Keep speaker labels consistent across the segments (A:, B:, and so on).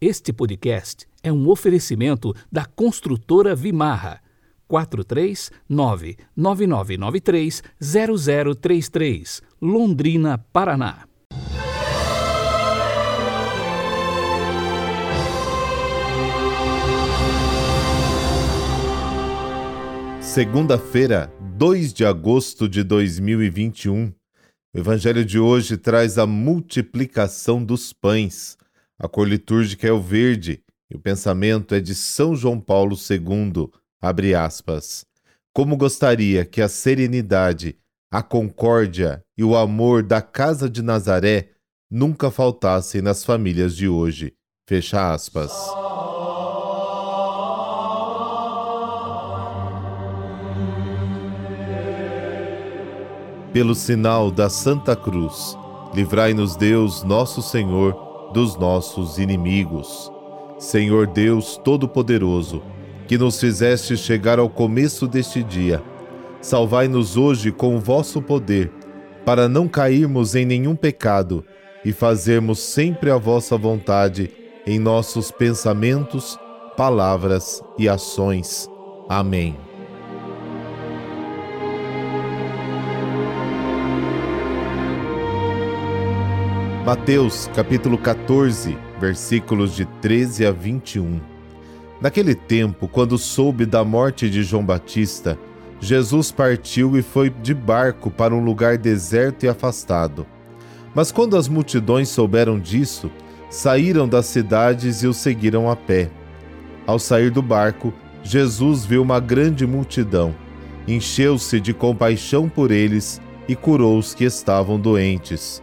A: Este podcast é um oferecimento da construtora Vimarra. 439-9993-0033, Londrina, Paraná.
B: Segunda-feira, 2 de agosto de 2021. O evangelho de hoje traz a multiplicação dos pães. A cor litúrgica é o verde e o pensamento é de São João Paulo II. Abre aspas. Como gostaria que a serenidade, a concórdia e o amor da casa de Nazaré nunca faltassem nas famílias de hoje. Fecha aspas. Pelo sinal da Santa Cruz, livrai-nos Deus, nosso Senhor, dos nossos inimigos. Senhor Deus Todo-Poderoso, que nos fizeste chegar ao começo deste dia, salvai-nos hoje com o vosso poder, para não cairmos em nenhum pecado e fazermos sempre a vossa vontade em nossos pensamentos, palavras e ações. Amém. Mateus capítulo 14, versículos de 13 a 21. Naquele tempo, quando soube da morte de João Batista, Jesus partiu e foi de barco para um lugar deserto e afastado. Mas quando as multidões souberam disso, saíram das cidades e o seguiram a pé. Ao sair do barco, Jesus viu uma grande multidão, encheu-se de compaixão por eles e curou os que estavam doentes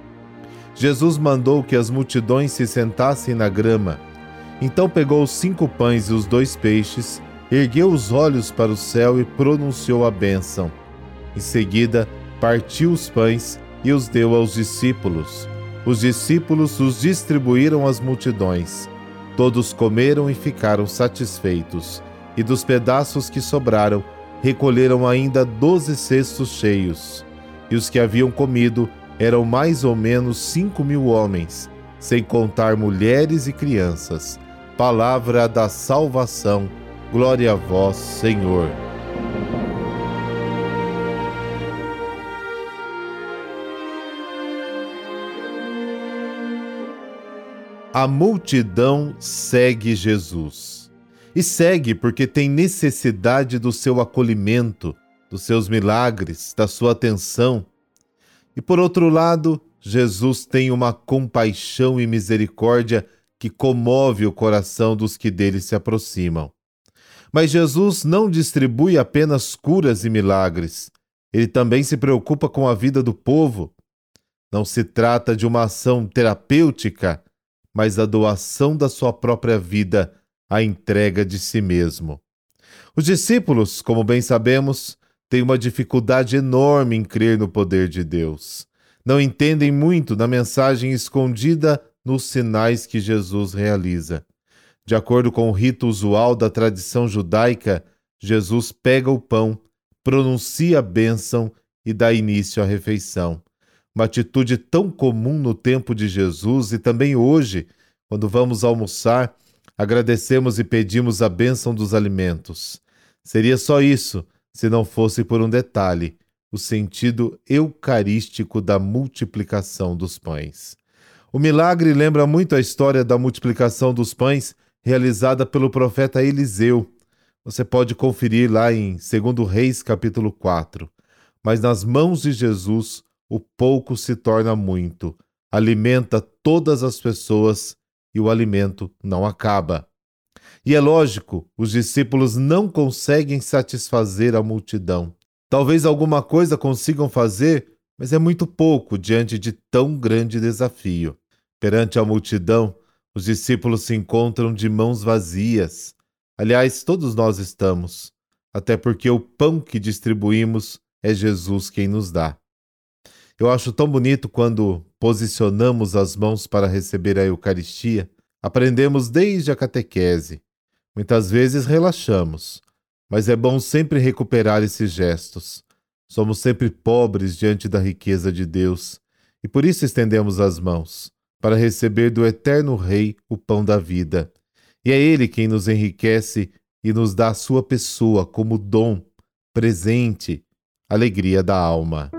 B: Jesus mandou que as multidões se sentassem na grama. Então pegou os cinco pães e os dois peixes, ergueu os olhos para o céu e pronunciou a bênção. Em seguida, partiu os pães e os deu aos discípulos. Os discípulos os distribuíram às multidões. Todos comeram e ficaram satisfeitos, e dos pedaços que sobraram, recolheram ainda doze cestos cheios. E os que haviam comido eram mais ou menos cinco mil homens, sem contar mulheres e crianças. Palavra da salvação. Glória a vós, Senhor. A multidão segue Jesus. E segue porque tem necessidade do seu acolhimento, dos seus milagres, da sua atenção e por outro lado, Jesus tem uma compaixão e misericórdia que comove o coração dos que dele se aproximam. Mas Jesus não distribui apenas curas e milagres, ele também se preocupa com a vida do povo. Não se trata de uma ação terapêutica, mas a doação da sua própria vida, a entrega de si mesmo. Os discípulos, como bem sabemos, têm uma dificuldade enorme em crer no poder de Deus. Não entendem muito da mensagem escondida nos sinais que Jesus realiza. De acordo com o rito usual da tradição judaica, Jesus pega o pão, pronuncia a bênção e dá início à refeição. Uma atitude tão comum no tempo de Jesus e também hoje, quando vamos almoçar, agradecemos e pedimos a bênção dos alimentos. Seria só isso se não fosse por um detalhe, o sentido eucarístico da multiplicação dos pães. O milagre lembra muito a história da multiplicação dos pães realizada pelo profeta Eliseu. Você pode conferir lá em 2 Reis, capítulo 4. Mas nas mãos de Jesus, o pouco se torna muito, alimenta todas as pessoas e o alimento não acaba. E é lógico, os discípulos não conseguem satisfazer a multidão. Talvez alguma coisa consigam fazer, mas é muito pouco diante de tão grande desafio. Perante a multidão, Os discípulos se encontram de mãos vazias. Aliás, todos nós estamos, até porque o pão que distribuímos é Jesus quem nos dá. Eu acho tão bonito quando posicionamos as mãos para receber a Eucaristia, aprendemos desde a catequese. Muitas vezes relaxamos, mas é bom sempre recuperar esses gestos. Somos sempre pobres diante da riqueza de Deus e por isso estendemos as mãos, para receber do eterno Rei o pão da vida. E é Ele quem nos enriquece e nos dá a sua pessoa como dom, presente, alegria da alma.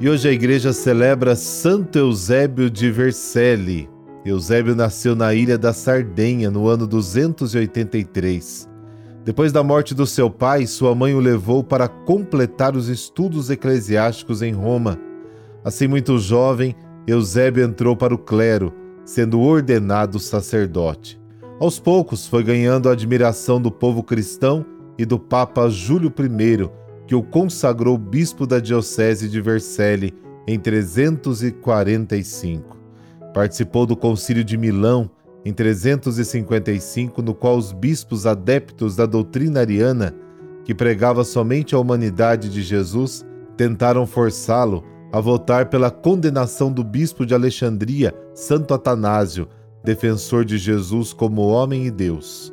B: E hoje a igreja celebra Santo Eusébio de Vercelli. Eusébio nasceu na ilha da Sardenha no ano 283. Depois da morte do seu pai, sua mãe o levou para completar os estudos eclesiásticos em Roma. Assim, muito jovem, Eusébio entrou para o clero, sendo ordenado sacerdote. Aos poucos foi ganhando a admiração do povo cristão e do Papa Júlio I, que o consagrou bispo da Diocese de Vercelli em 345. Participou do Concílio de Milão em 355, no qual os bispos adeptos da doutrina ariana, que pregava somente a humanidade de Jesus, tentaram forçá-lo a votar pela condenação do bispo de Alexandria, Santo Atanásio, defensor de Jesus como homem e Deus.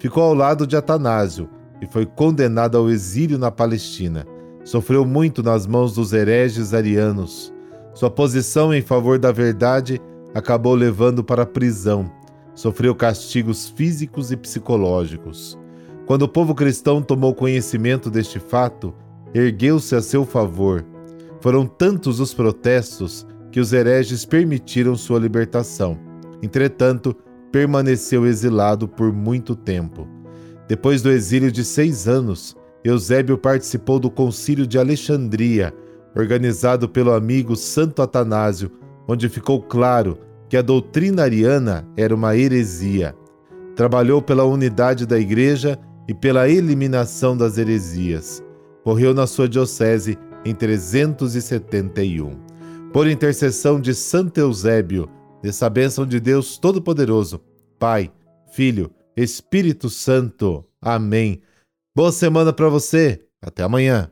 B: Ficou ao lado de Atanásio e foi condenado ao exílio na Palestina. Sofreu muito nas mãos dos hereges arianos. Sua posição em favor da verdade acabou levando para a prisão. Sofreu castigos físicos e psicológicos. Quando o povo cristão tomou conhecimento deste fato, ergueu-se a seu favor. Foram tantos os protestos que os hereges permitiram sua libertação. Entretanto, permaneceu exilado por muito tempo. Depois do exílio de seis anos, Eusébio participou do Concílio de Alexandria, organizado pelo amigo Santo Atanásio, onde ficou claro que a doutrina ariana era uma heresia. Trabalhou pela unidade da Igreja e pela eliminação das heresias. Morreu na sua diocese em 371. Por intercessão de Santo Eusébio, dessa bênção de Deus Todo-Poderoso, Pai, Filho Espírito Santo. Amém. Boa semana para você. Até amanhã.